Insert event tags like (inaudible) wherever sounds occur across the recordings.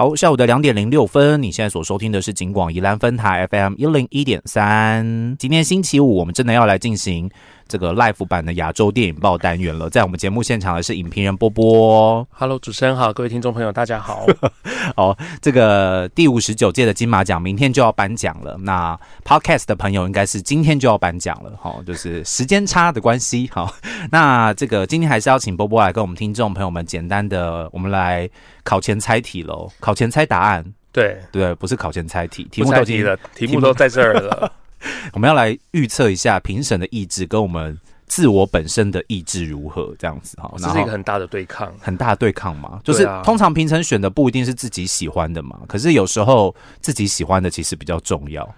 好，下午的两点零六分，你现在所收听的是景广宜兰分台 FM 一零一点三。今天星期五，我们真的要来进行这个 live 版的亚洲电影报单元了。在我们节目现场的是影评人波波。Hello，主持人好，各位听众朋友，大家好。(laughs) 哦，这个第五十九届的金马奖明天就要颁奖了。那 Podcast 的朋友应该是今天就要颁奖了，哈、就是时间差的关系。好，那这个今天还是要请波波来跟我们听众朋友们简单的，我们来考前猜题喽，考前猜答案。对，对，不是考前猜题，题目都已经了，题目都在这儿了。(laughs) (laughs) 我们要来预测一下评审的意志跟我们自我本身的意志如何，这样子哈。这是一个很大的对抗。很大的对抗嘛，就是啊通常评审选的不一定是自己喜欢的嘛，可是有时候自己喜欢的其实比较重要。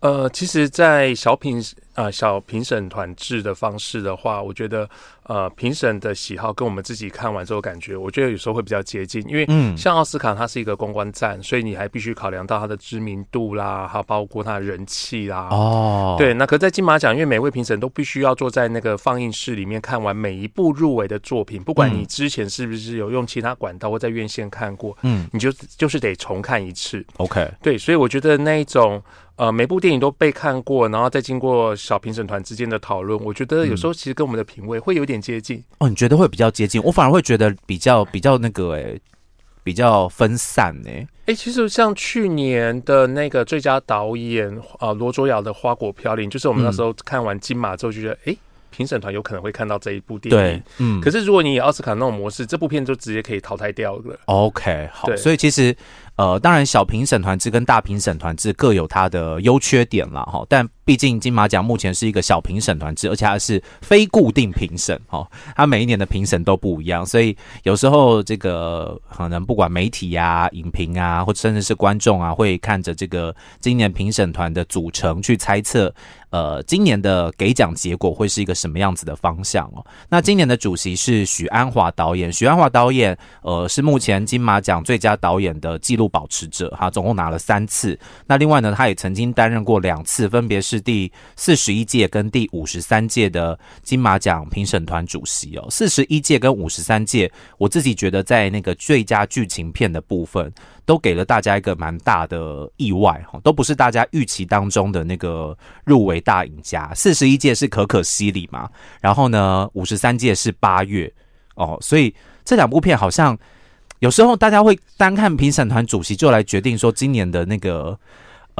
呃，其实，在小评呃小评审团制的方式的话，我觉得呃评审的喜好跟我们自己看完之后感觉，我觉得有时候会比较接近，因为嗯，像奥斯卡它是一个公关战，所以你还必须考量到它的知名度啦，还有包括它的人气啦。哦，对，那可在金马奖，因为每位评审都必须要坐在那个放映室里面看完每一部入围的作品，不管嗯。你之前是不是有用其他管道或在院线看过，嗯。你就就是得重看一次。，OK，对，所以我觉得那一种呃，每部电影都被看过，然后再经过小评审团之间的讨论，我觉得有时候其实跟我们的品味会有点接近。哦，你觉得会比较接近？我反而会觉得比较比较那个诶、比较分散呢、哎、其实像去年的那个最佳导演呃罗卓瑶的《花果飘零》，就是我们那时候看完金马之后就觉得，哎、评审团有可能会看到这一部电影对。，嗯，可是如果你以奥斯卡那种模式，这部片就直接可以淘汰掉了。OK，好，所以其实呃，当然小评审团制跟大评审团制各有它的优缺点啦，哈。但毕竟金马奖目前是一个小评审团制，而且它是非固定评审，哦，它每一年的评审都不一样，所以有时候这个可能不管媒体啊、影评啊，或甚至是观众啊，会看着这个今年评审团的组成去猜测。呃，今年的给奖结果会是一个什么样子的方向哦？那今年的主席是许鞍华导演，许鞍华导演呃是目前金马奖最佳导演的纪录保持者，哈，总共拿了三次。那另外呢，他也曾经担任过两次，分别是第四十一届跟第五十三届的金马奖评审团主席哦。四十一届跟五十三届，我自己觉得在那个最佳剧情片的部分，都给了大家一个蛮大的意外哈，都不是大家预期当中的那个入围大赢家。四十一届是可可西里嘛，然后呢，五十三届是八月哦，所以这两部片好像有时候大家会单看评审团主席就来决定说今年的那个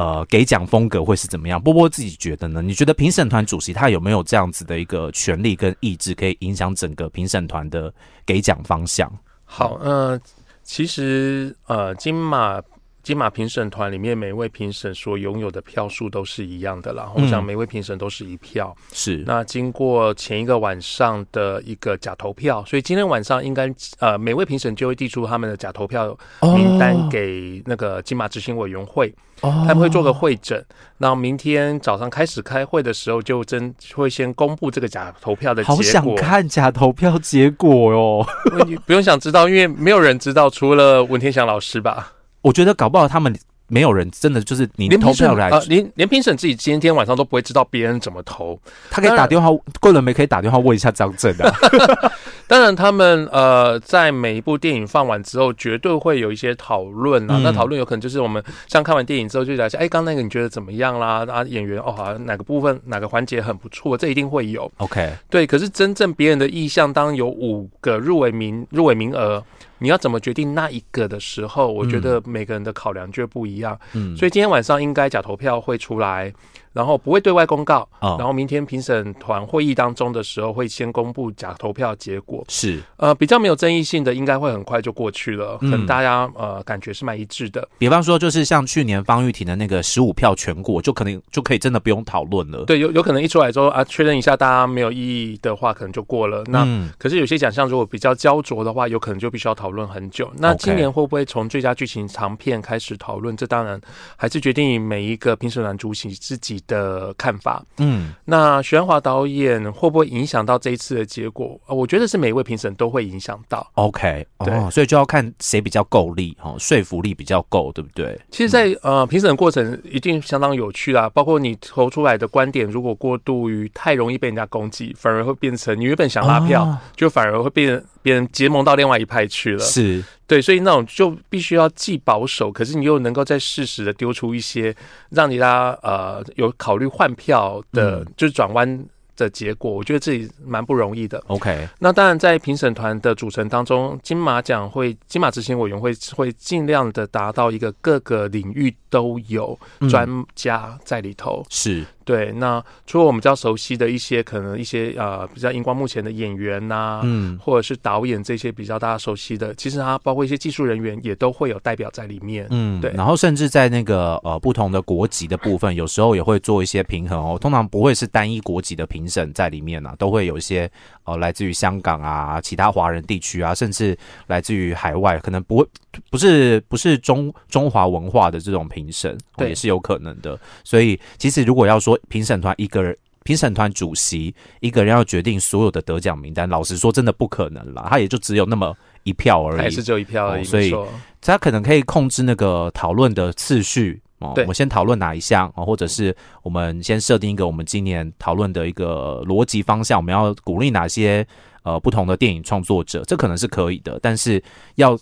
呃给奖风格会是怎么样。波波自己觉得呢？你觉得评审团主席他有没有这样子的一个权利跟意志，可以影响整个评审团的给奖方向？好，呃，其实呃，金马金马评审团里面每位评审所拥有的票数都是一样的啦。我想嗯每位评审都是一票。是那经过前一个晚上的一个假投票，所以今天晚上应该呃每位评审就会递出他们的假投票名单给那个金马执行委员会，哦他们会做个会诊。然后明天早上开始开会的时候，就真会先公布这个假投票的结果。好想看假投票结果哦！(laughs) 你不用想知道，因为没有人知道，除了文天祥老师吧。我觉得搞不好他们没有人真的就是你投票来，呃，连连评审自己今天晚上都不会知道别人怎么投。他可以打电话，桂纶镁可以打电话问一下张震啊。(laughs) 当然，他们呃在每一部电影放完之后，绝对会有一些讨论啊。嗯那讨论有可能就是我们像看完电影之后就聊一下，哎，刚那个你觉得怎么样啦？啊，演员哦，好像哪个部分哪个环节很不错，这一定会有。OK，对，可是真正别人的意向，当有五个入围名入围名额，你要怎么决定那一个的时候，我觉得每个人的考量就不一样。嗯，所以今天晚上应该假投票会出来，然后不会对外公告，哦然后明天评审团会议当中的时候会先公布假投票结果。是，呃，比较没有争议性的，应该会很快就过去了，可嗯能大家呃感觉是蛮一致的。比方说就是像去年方玉婷的那个十五票全过，就可能就可以真的不用讨论了。对，有有可能一出来之后啊，确认一下大家没有异议的话，可能就过了。那、嗯可是有些奖项如果比较焦灼的话，有可能就必须要讨论很久。那今年会不会从最佳剧情长片开始讨论？这当然还是决定每一个评审团主席自己的看法。嗯，那徐安华导演会不会影响到这一次的结果？呃我觉得是每一位评审都会影响到。OK，哦，对所以就要看谁比较够力，哦，说服力比较够，对不对？其实在，呃评审过程一定相当有趣啦，包括你投出来的观点，如果过度于太容易被人家攻击，反而会变成你原本想拉票，哦就反而会变别人结盟到另外一派去了。是对，所以那种就必须要既保守，可是你又能够在适时的丢出一些让你大家呃有考虑换票的，就是转弯。的结果，我觉得自己蛮不容易的。OK，那当然在评审团的组成当中，金马奖会金马执行委员会会尽量的达到一个各个领域都有专家在里头。是。对，那除了我们比较熟悉的一些，可能一些呃比较荧光幕前的演员呐，嗯，或者是导演这些比较大家熟悉的，其实它包括一些技术人员也都会有代表在里面，嗯，对。然后甚至在那个呃不同的国籍的部分，有时候也会做一些平衡哦。通常不会是单一国籍的评审在里面呢，都会有一些呃来自于香港啊、其他华人地区啊，甚至来自于海外，可能不会不是不是中中华文化的这种评审，对也是有可能的。所以其实如果要说。评审团一个人，评审团主席一个人要决定所有的得奖名单，老实说，真的不可能啦。他也就只有那么一票而已，还是只有一票而已。所以他可能可以控制那个讨论的次序哦。我们先讨论哪一项哦，或者是我们先设定一个我们今年讨论的一个逻辑方向，我们要鼓励哪些呃不同的电影创作者，这可能是可以的。但是要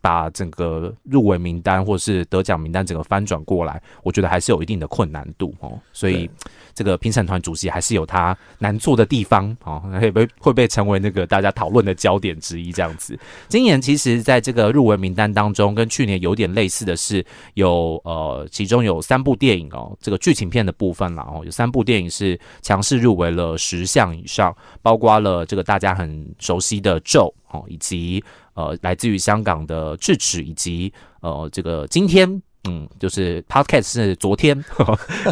把整个入围名单或是得奖名单整个翻转过来，我觉得还是有一定的困难度哦。所以这个评审团主席还是有他难做的地方哦，会被会被成为那个大家讨论的焦点之一。这样子，今年其实在这个入围名单当中，跟去年有点类似的是，有呃，其中有三部电影哦，这个剧情片的部分啦哦，有三部电影是强势入围了十项以上，包括了这个大家很熟悉的《咒》哦，以及。呃，来自于香港的智齿，以及呃，这个今天，嗯，就是 podcast 是昨天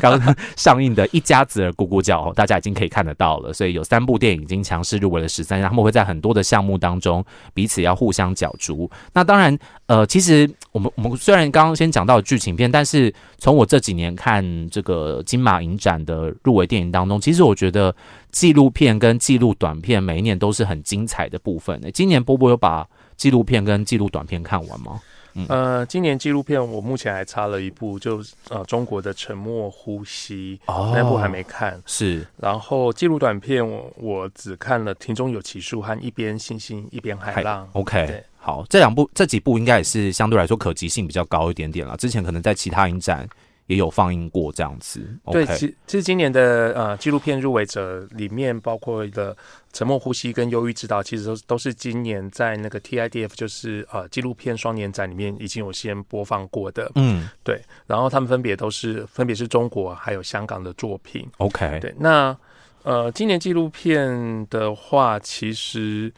刚 (laughs) 刚上映的一家子的咕咕叫，大家已经可以看得到了。所以有三部电影已经强势入围了十三项，他们会在很多的项目当中彼此要互相角逐。那当然，呃，其实我们我们虽然刚刚先讲到剧情片，但是从我这几年看这个金马影展的入围电影当中，其实我觉得纪录片跟纪录短片每一年都是很精彩的部分。今年波波有把纪录片跟纪录短片看完吗？呃，今年纪录片我目前还差了一部，就呃中国的《沉默呼吸》那部还没看。是，然后纪录短片我我只看了《庭中有奇树》和《一边星星一边海浪》。OK，好，这两部这几部应该也是相对来说可及性比较高一点点了。之前可能在其他影展。也有放映过这样子。对，其其实今年的呃纪录片入围者里面，包括的《沉默呼吸》跟《忧郁指导》，其实都都是今年在那个 TIDF，就是呃纪录片双年展里面已经有先播放过的。嗯，对。然后他们分别都是分别是中国还有香港的作品。OK，对。那呃今年纪录片的话，其实。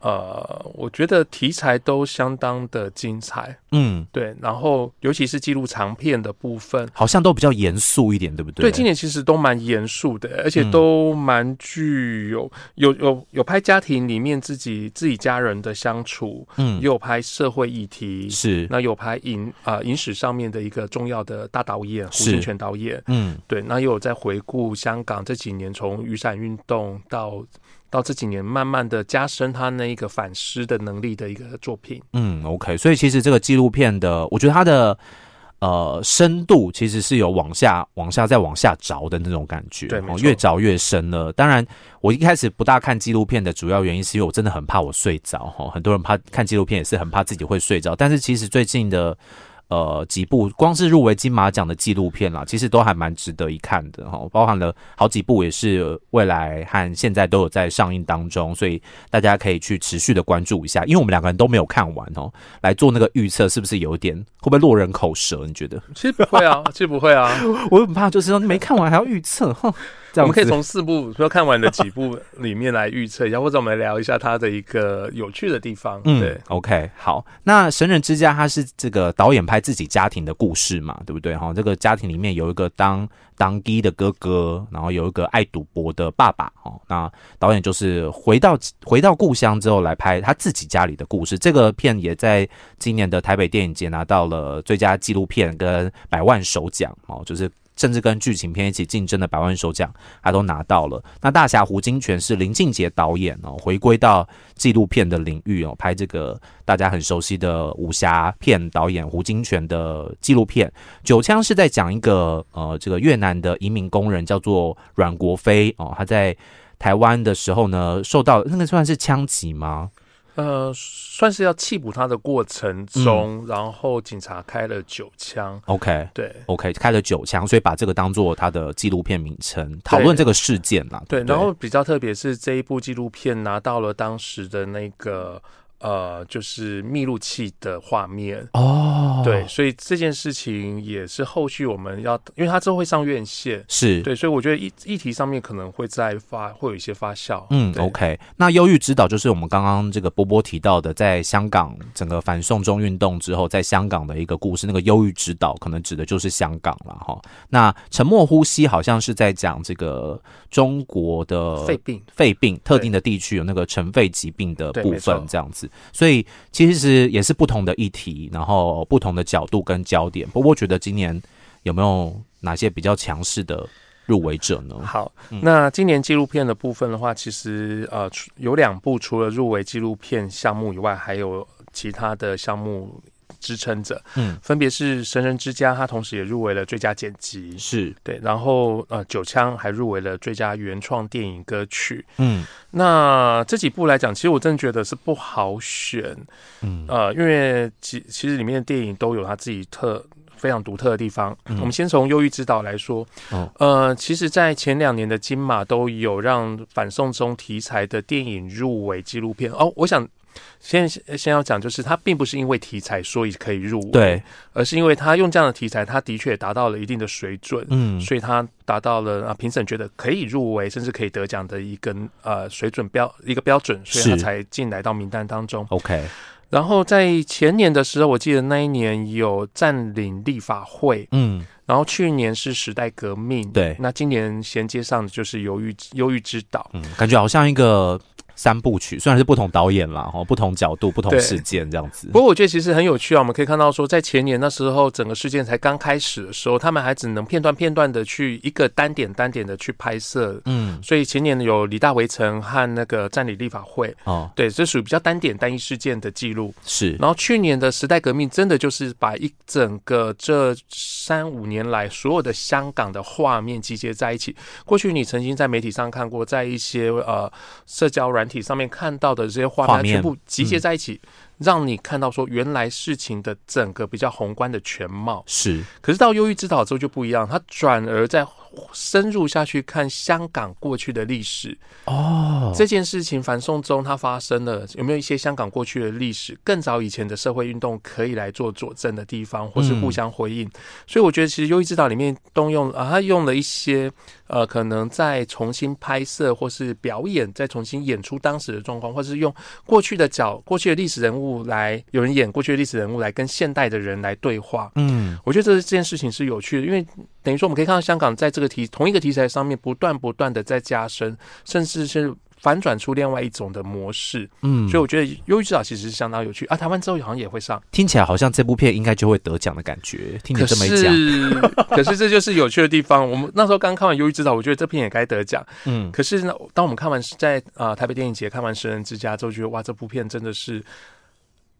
呃，我觉得题材都相当的精彩，嗯，对，然后尤其是记录长片的部分，好像都比较严肃一点，对不对？对，今年其实都蛮严肃的，而且都蛮具有有有有拍家庭里面自己自己家人的相处，嗯，也有拍社会议题，是。那有拍影啊影史上面的一个重要的大导演胡金铨导演，嗯，对，那又有在回顾香港这几年从雨伞运动到。到这几年，慢慢的加深他那一个反思的能力的一个作品。嗯，OK，所以其实这个纪录片的，我觉得它的呃深度其实是有往下、往下再往下着的那种感觉，对，越着越深了。当然，我一开始不大看纪录片的主要原因，是因为我真的很怕我睡着哈。很多人怕看纪录片也是很怕自己会睡着，但是其实最近的。呃，几部光是入围金马奖的纪录片啦，其实都还蛮值得一看的哈。包含了好几部，也是未来和现在都有在上映当中，所以大家可以去持续的关注一下。因为我们两个人都没有看完哦，来做那个预测，是不是有点会不会落人口舌？你觉得？其实不会啊，其实不会啊。(laughs) 我很怕，就是说没看完还要预测哈。我们可以从四部说看完的几部 (laughs) 里面来预测一下，或者我们聊一下它的一个有趣的地方。嗯，对，OK，好。那《神人之家》它是这个导演拍自己家庭的故事嘛，对不对？哈，这个家庭里面有一个当当机的哥哥，然后有一个爱赌博的爸爸。哦，那导演就是回到回到故乡之后来拍他自己家里的故事。这个片也在今年的台北电影节拿到了最佳纪录片跟百万首奖。哦，就是。甚至跟剧情片一起竞争的百万首奖，他都拿到了。那大侠胡金铨是林俊杰导演哦，回归到纪录片的领域哦，拍这个大家很熟悉的武侠片导演胡金铨的纪录片。九枪是在讲一个呃，这个越南的移民工人叫做阮国飞哦，他在台湾的时候呢，受到那个算是枪击吗？呃，算是要缉捕他的过程中，然后警察开了九枪。OK 对 OK，开了九枪，所以把这个当做他的纪录片名称，讨论这个事件啦。对，不然后比较特别是这一部纪录片拿到了当时的那个呃，就是密录器的画面。哦，对，，所以这件事情也是后续我们要，因为它之后会上院线，是，对，所以我觉得议议题上面可能会再发，会有一些发酵。嗯，OK。那忧郁指导就是我们刚刚这个波波提到的，在香港整个反送中运动之后，在香港的一个故事。那个忧郁指导可能指的就是香港了哈。那沉默呼吸好像是在讲这个中国的肺病，肺病特定的地区有那个尘肺疾病的部分，这样子，所以其实也是不同的议题，然后不同的角度跟焦点。波波觉得今年有没有哪些比较强势的入围者呢？好，嗯那今年纪录片的部分的话，其实呃除有两部，除了入围纪录片项目以外，还有其他的项目支撑着，嗯，分别是《神人之家》，它同时也入围了最佳剪辑，是，对，然后呃九枪还入围了最佳原创电影歌曲。嗯。那这几部来讲，其实我真的觉得是不好选，嗯。呃，因为其其实里面的电影都有它自己特非常独特的地方。嗯。我们先从《忧郁之岛》来说，哦。呃，其实，在前两年的金马都有让反送中题材的电影入围纪录片。哦，我想先先要讲，就是它并不是因为题材所以可以入围，，对，而是因为它用这样的题材，它的确达到了一定的水准。嗯所以它达到了啊，评审觉得可以入围，甚至可以得奖的一个呃水准标一个标准，所以它才进来到名单当中。，OK，然后在前年的时候，我记得那一年有占领立法会，嗯然后去年是时代革命，对那今年衔接上的就是忧郁忧郁之岛。嗯，感觉好像一个三部曲，虽然是不同导演啦，哦，不同角度、不同事件这样子不。过我觉得其实很有趣啊，我们可以看到说，在前年那时候，整个事件才刚开始的时候，他们还只能片段片段的去一个单点单点的去拍摄。嗯，所以前年有李大围城和那个占领立法会，哦，对，这属于比较单点单一事件的记录。是，然后去年的时代革命，真的就是把一整个这三五年来所有的香港的画面集结在一起。过去你曾经在媒体上看过，在一些呃社交软体上面看到的这些画面，画面全部集结在一起，让你看到说原来事情的整个比较宏观的全貌。是，可是到忧郁之岛之后就不一样，他转而在深入下去看香港过去的历史。哦，这件事情反送中它发生了，有没有一些香港过去的历史，更早以前的社会运动可以来做佐证的地方，或是互相回应？所以我觉得其实《忧郁之岛》里面动用啊，他用了一些呃，可能在重新拍摄或是表演，再重新演出当时的状况，或是用过去的角、过去的历史人物来，有人演过去的历史人物来跟现代的人来对话。嗯，我觉得这这件事情是有趣的，因为等于说我们可以看到香港在这个题同一个题材上面不断不断的在加深，甚至是反转出另外一种的模式。嗯，所以我觉得《忧郁之岛》其实是相当有趣啊。台湾之后好像也会上，听起来好像这部片应该就会得奖的感觉。听你可这么一讲，(laughs) 可是这就是有趣的地方。我们那时候刚看完《忧郁之岛》，我觉得这片也该得奖。嗯，可是呢，当我们看完在啊、呃台北电影节看完《神人之家》之后，觉得哇，这部片真的是。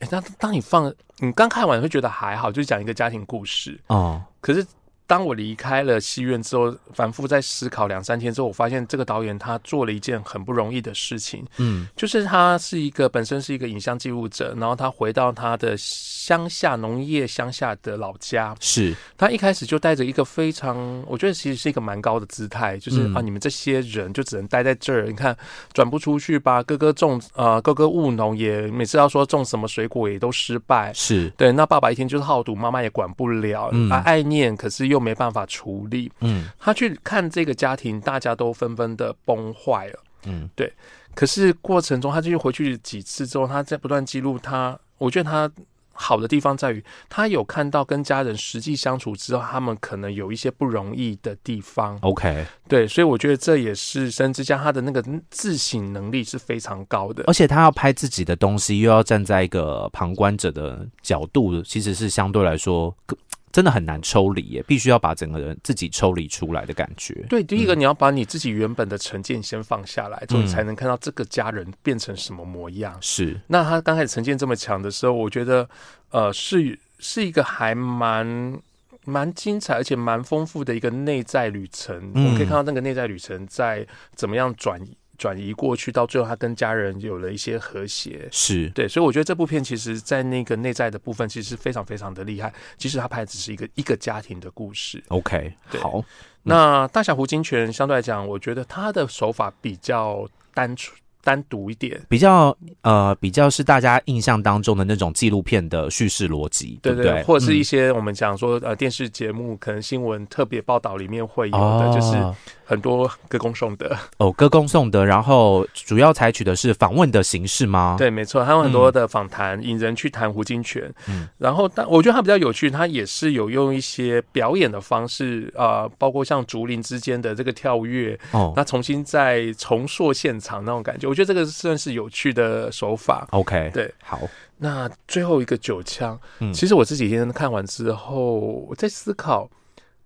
哎，当当你放你刚看完会觉得还好，就是讲一个家庭故事。哦，可是当我离开了戏院之后，反复在思考两三天之后，我发现这个导演他做了一件很不容易的事情，嗯，就是他是一个本身是一个影像记录者，然后他回到他的乡下农业乡下的老家，是，他一开始就带着一个非常，我觉得其实是一个蛮高的姿态，就是、嗯啊，你们这些人就只能待在这儿，你看转不出去吧，哥哥种呃哥哥务农也每次要说种什么水果也都失败，是，对，那爸爸一天就是好赌，妈妈也管不了，嗯啊，爱念，可是又没办法处理。嗯他去看这个家庭，大家都纷纷的崩坏了。嗯，对可是过程中，他继续回去几次之后，他在不断记录他。我觉得他好的地方在于，他有看到跟家人实际相处之后，他们可能有一些不容易的地方。OK，对，所以我觉得这也是深之家他的那个自省能力是非常高的。而且他要拍自己的东西，又要站在一个旁观者的角度，其实是相对来说更真的很难抽离耶，必须要把整个人自己抽离出来的感觉。对，第一个你要把你自己原本的成见先放下来，之后嗯你才能看到这个家人变成什么模样。是，那他刚开始成见这么强的时候，我觉得呃是是一个还蛮蛮精彩而且蛮丰富的一个内在旅程。嗯我们可以看到那个内在旅程在怎么样转转移过去，到最后他跟家人有了一些和谐。是对，所以我觉得这部片其实，在那个内在的部分，其实非常非常的厉害。其实他拍的只是一个一个家庭的故事。OK，好，那大小胡金泉相对来讲，我觉得他的手法比较单纯、单独一点。比较呃比较是大家印象当中的那种纪录片的叙事逻辑，对不对？或者是一嗯些我们讲说呃电视节目可能新闻特别报道里面会有的，就是哦很多歌功颂德。哦歌功颂德，然后主要采取的是访问的形式吗？，对，没错，还有很多的访谈，引人去谈胡金铨。嗯然后但我觉得他比较有趣，他也是有用一些表演的方式，呃，包括像竹林之间的这个跳跃，哦那重新再重塑现场那种感觉，我觉得这个算是有趣的手法。，OK，对，好，那最后一个九枪，嗯。其实我这几天看完之后，我在思考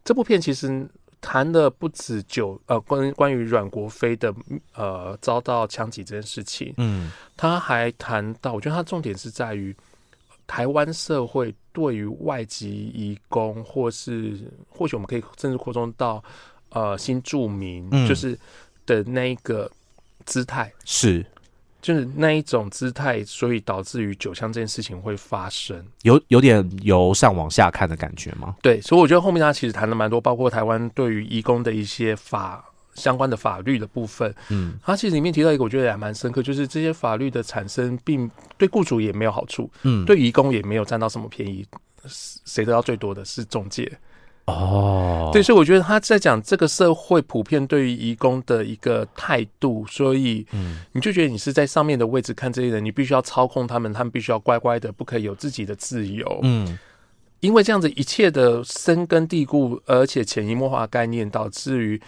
这部片其实谈的不止九呃关关于阮国飞的呃遭到枪击这件事情，嗯。他还谈到，我觉得他重点是在于台湾社会对于外籍移工，或是或许我们可以甚至扩充到呃新住民，嗯。就是的那一个姿态。是就是那一种姿态，所以导致于酒香这件事情会发生。有有点由上往下看的感觉吗？对，所以我觉得后面他其实谈了蛮多，包括台湾对于移工的一些法相关的法律的部分。嗯他其实里面提到一个，我觉得也还蛮深刻，就是这些法律的产生，并对雇主也没有好处，嗯，对移工也没有占到什么便宜。谁得到最多的是中介，哦，对，所以我觉得他在讲这个社会普遍对于移工的一个态度，所以嗯。你就觉得你是在上面的位置看这些人，你必须要操控他们，他们必须要乖乖的，不可以有自己的自由。嗯。因为这样子一切的深根蒂固，而且潜移默化的概念，导致于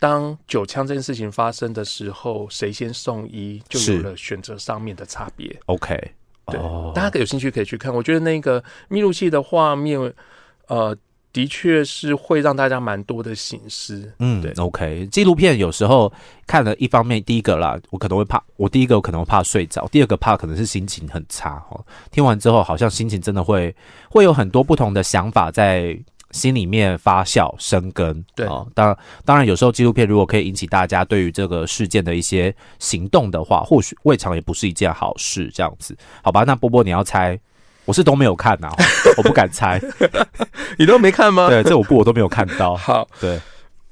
当九枪这件事情发生的时候，谁先送医，就有了选择上面的差别。，OK，对哦，大家有兴趣可以去看，我觉得那个密录器的画面，呃，的确是会让大家蛮多的醒思。嗯对，OK，纪录片有时候看了一方面，第一个啦，我可能会怕，我第一个我可能会怕睡着，第二个怕可能是心情很差哦。听完之后，好像心情真的会会有很多不同的想法在心里面发酵生根。对哦，当然当然有时候纪录片如果可以引起大家对于这个事件的一些行动的话，或许未尝也不是一件好事。这样子，好吧？那波波你要猜。我是都没有看呐、我不敢猜。(laughs) 你都没看吗？对，这五部我都没有看到。好，对，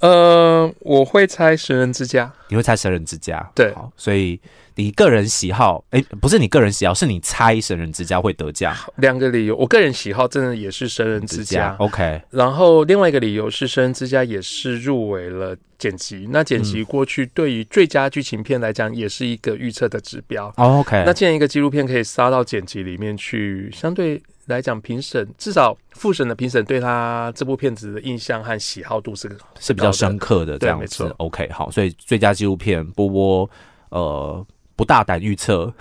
呃，我会猜《神人之家。你会猜神人之家，对。好，所以你个人喜好，哎、不是你个人喜好，是你猜神人之家会得奖。》两个理由，我个人喜好真的也是《神人之家》，OK，然后另外一个理由是《神人之家》也是入围了剪辑，那剪嗯。辑过去对于最佳剧情片来讲，也是一个预测的指标。哦，OK，那既然一个纪录片可以杀到剪辑里面去，相对来讲，评审至少复审的评审对他这部片子的印象和喜好度是是比较深刻的这样子。OK，好，所以最佳纪录片波波呃不大胆预测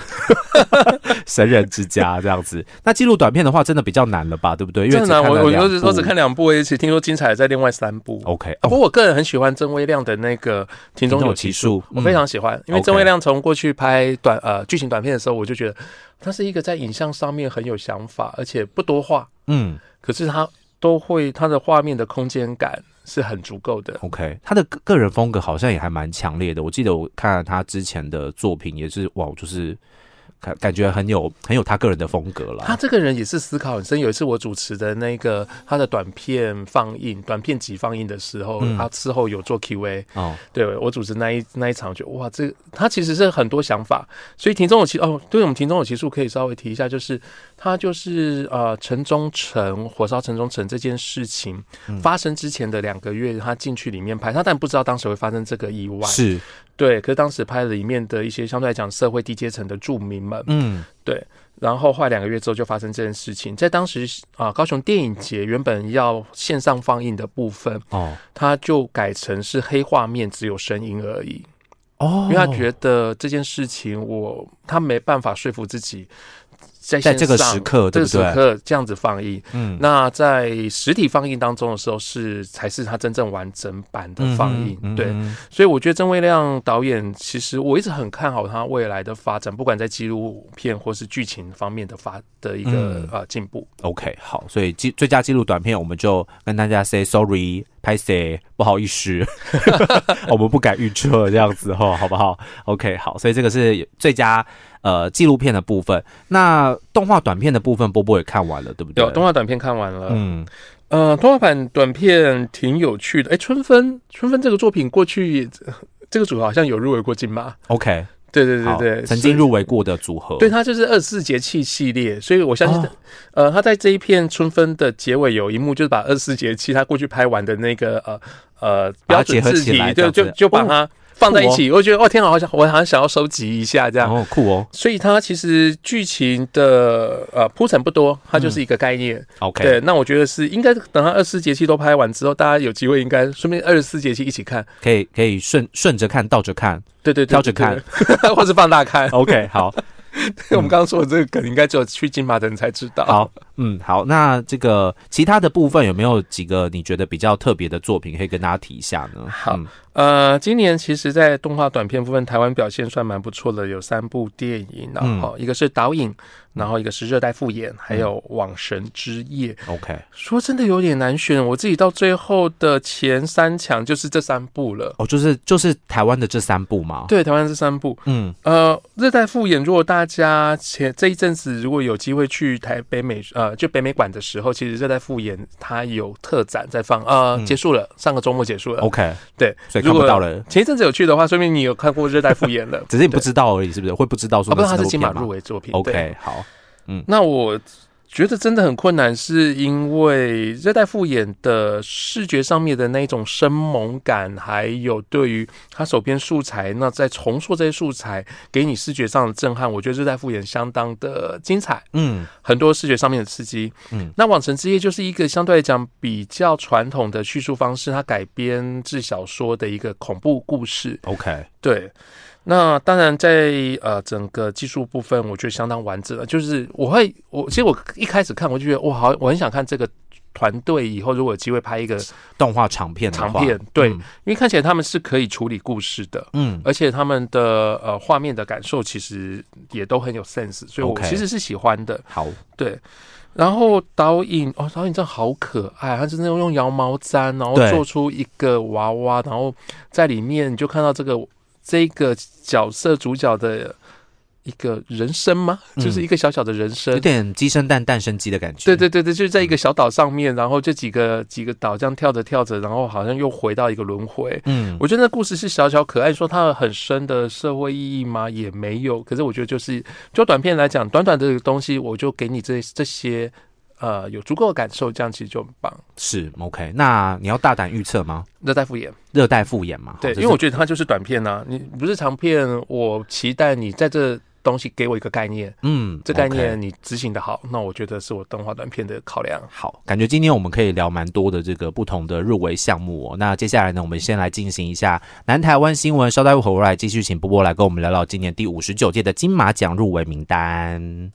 (laughs) 神人之家这样子。那记录短片的话，真的比较难了吧？对不对？因为真的难，我我我只我只看两部，而且听说精彩的在另外三部。OK，啊，不过我个人很喜欢曾威亮的那个《庭中中有奇数》，我非常喜欢，因为曾威亮从过去拍短呃剧情短片的时候，我就觉得他是一个在影像上面很有想法，而且不多话，嗯可是他都会他的画面的空间感是很足够的。，OK，他的个人风格好像也还蛮强烈的。我记得我看了他之前的作品，也是哇，就是感感觉很有很有他个人的风格了。他这个人也是思考很深。有一次我主持的那个他的短片放映、短片集放映的时候，嗯他事后有做 Q&A，哦，对我主持那一那一场，就哇，这他其实是很多想法，所以庭中有奇哦，对我们庭中有奇数可以稍微提一下，就是他就是呃城中城火烧城中城这件事情嗯发生之前的两个月，他进去里面拍，他但不知道当时会发生这个意外，是，对，可是当时拍了里面的一些相对来讲社会低阶层的住民们，嗯。对然后后来两个月之后就发生这件事情，在当时啊、高雄电影节原本要线上放映的部分，哦。他就改成是黑画面，只有声音而已。哦，因为他觉得这件事情我他没办法说服自己，在在这个时刻，这个时？刻这样子放映。嗯，那在实体放映当中的时候是才是他真正完整版的放映，对，所以我觉得曾威亮导演其实我一直很看好他未来的发展，不管在纪录片或是剧情方面的发的一个、嗯呃进步。OK，好，所以纪最佳纪录短片，我们就跟大家 say sorry，拍 say 不好意思，(laughs) 我们不敢预测这样子哈，好不好？OK，好，所以这个是最佳呃纪录片的部分。那动画短片的部分，波波也看完了，对不对？有动画短片看完了，嗯，呃，动画版短片挺有趣的。哎，春分，春分这个作品过去呃这个组合好像有入围过金马，OK，对对对对，曾经入围过的组合，对，它就是二十四节气系列，所以我相信，哦。呃，他在这一片春分的结尾有一幕，就是把二十四节气他过去拍完的那个呃呃标准字体，就就就把它放在一起。我觉得哦天啊，好像我好像想要收集一下这样。哦，酷哦所以它其实剧情的呃铺陈不多，它就是一个概念。，OK，对，那我觉得是应该等它二十四节气都拍完之后，大家有机会应该顺便二十四节气一起看。可以可以顺顺着看，倒着看对对对，挑着看 (laughs) 或是放大看。，OK，好。(laughs) 我们刚刚说的这个梗，应该只有去金马的人才知道。好，嗯，好，那这个其他的部分有没有几个你觉得比较特别的作品可以跟大家提一下呢？好嗯呃，今年其实，在动画短片部分，台湾表现算蛮不错的，有三部电影，然嗯后一个是导引，然后一个是热带复眼，还有网神之夜。，OK，说真的有点难选，我自己到最后的前三强就是这三部了。哦，就是就是台湾的这三部嘛，，对，台湾这三部，嗯，呃，热带复眼，如果大家前这一阵子如果有机会去台北美呃就北美馆的时候，其实热带复眼它有特展在放，呃，嗯结束了，上个周末结束了。OK，对，所以如果看不到了，前一阵子有去的话，说明你有看过热带复眼了。(laughs) 只是你不知道而已，是不是？会不知道说啊，不那是，它是金马入围作品。？OK，好，嗯那我觉得真的很困难，是因为热带复眼的视觉上面的那一种生猛感，还有对于他手边素材，那在重塑这些素材，给你视觉上的震撼，我觉得热带复眼相当的精彩，嗯。很多视觉上面的刺激。嗯，那《往城之夜》就是一个相对来讲比较传统的叙述方式，它改编自小说的一个恐怖故事。，OK，对，那当然在呃整个技术部分，我觉得相当完整了。就是我会，我其实我一开始看我就觉得我，好，我很想看这个团队以后如果有机会拍一个动画长片长片，对，嗯因为看起来他们是可以处理故事的。嗯而且他们的呃画面的感受其实也都很有 sense，所以我其实是喜欢的。好，对，然后导演哦，导演真的好可爱，他真的用羊毛毡，然后做出一个娃娃，然后在里面你就看到这个这个角色主角的一个人生吗？嗯就是一个小小的人生。有点鸡生蛋，蛋生鸡的感觉。对对对对，就是在一个小岛上面，然后这几个几个岛这样跳着跳着，然后好像又回到一个轮回。嗯，我觉得那故事是小小可爱，说它有很深的社会意义吗？也没有。可是我觉得就是就短片来讲，短短的东西，我就给你这这些呃有足够的感受，这样其实就很棒。是 OK。那你要大胆预测吗？热带复眼，热带复眼嘛？对，因为我觉得它就是短片呐、你不是长片，我期待你在这东西给我一个概念，嗯，这概念你执行的好，那我觉得是我动画短片的考量。好，感觉今天我们可以聊蛮多的这个不同的入围项目哦。那接下来呢，我们先来进行一下南台湾新闻，稍待会回来继续请波波来跟我们聊聊今年第五十九届的金马奖入围名单。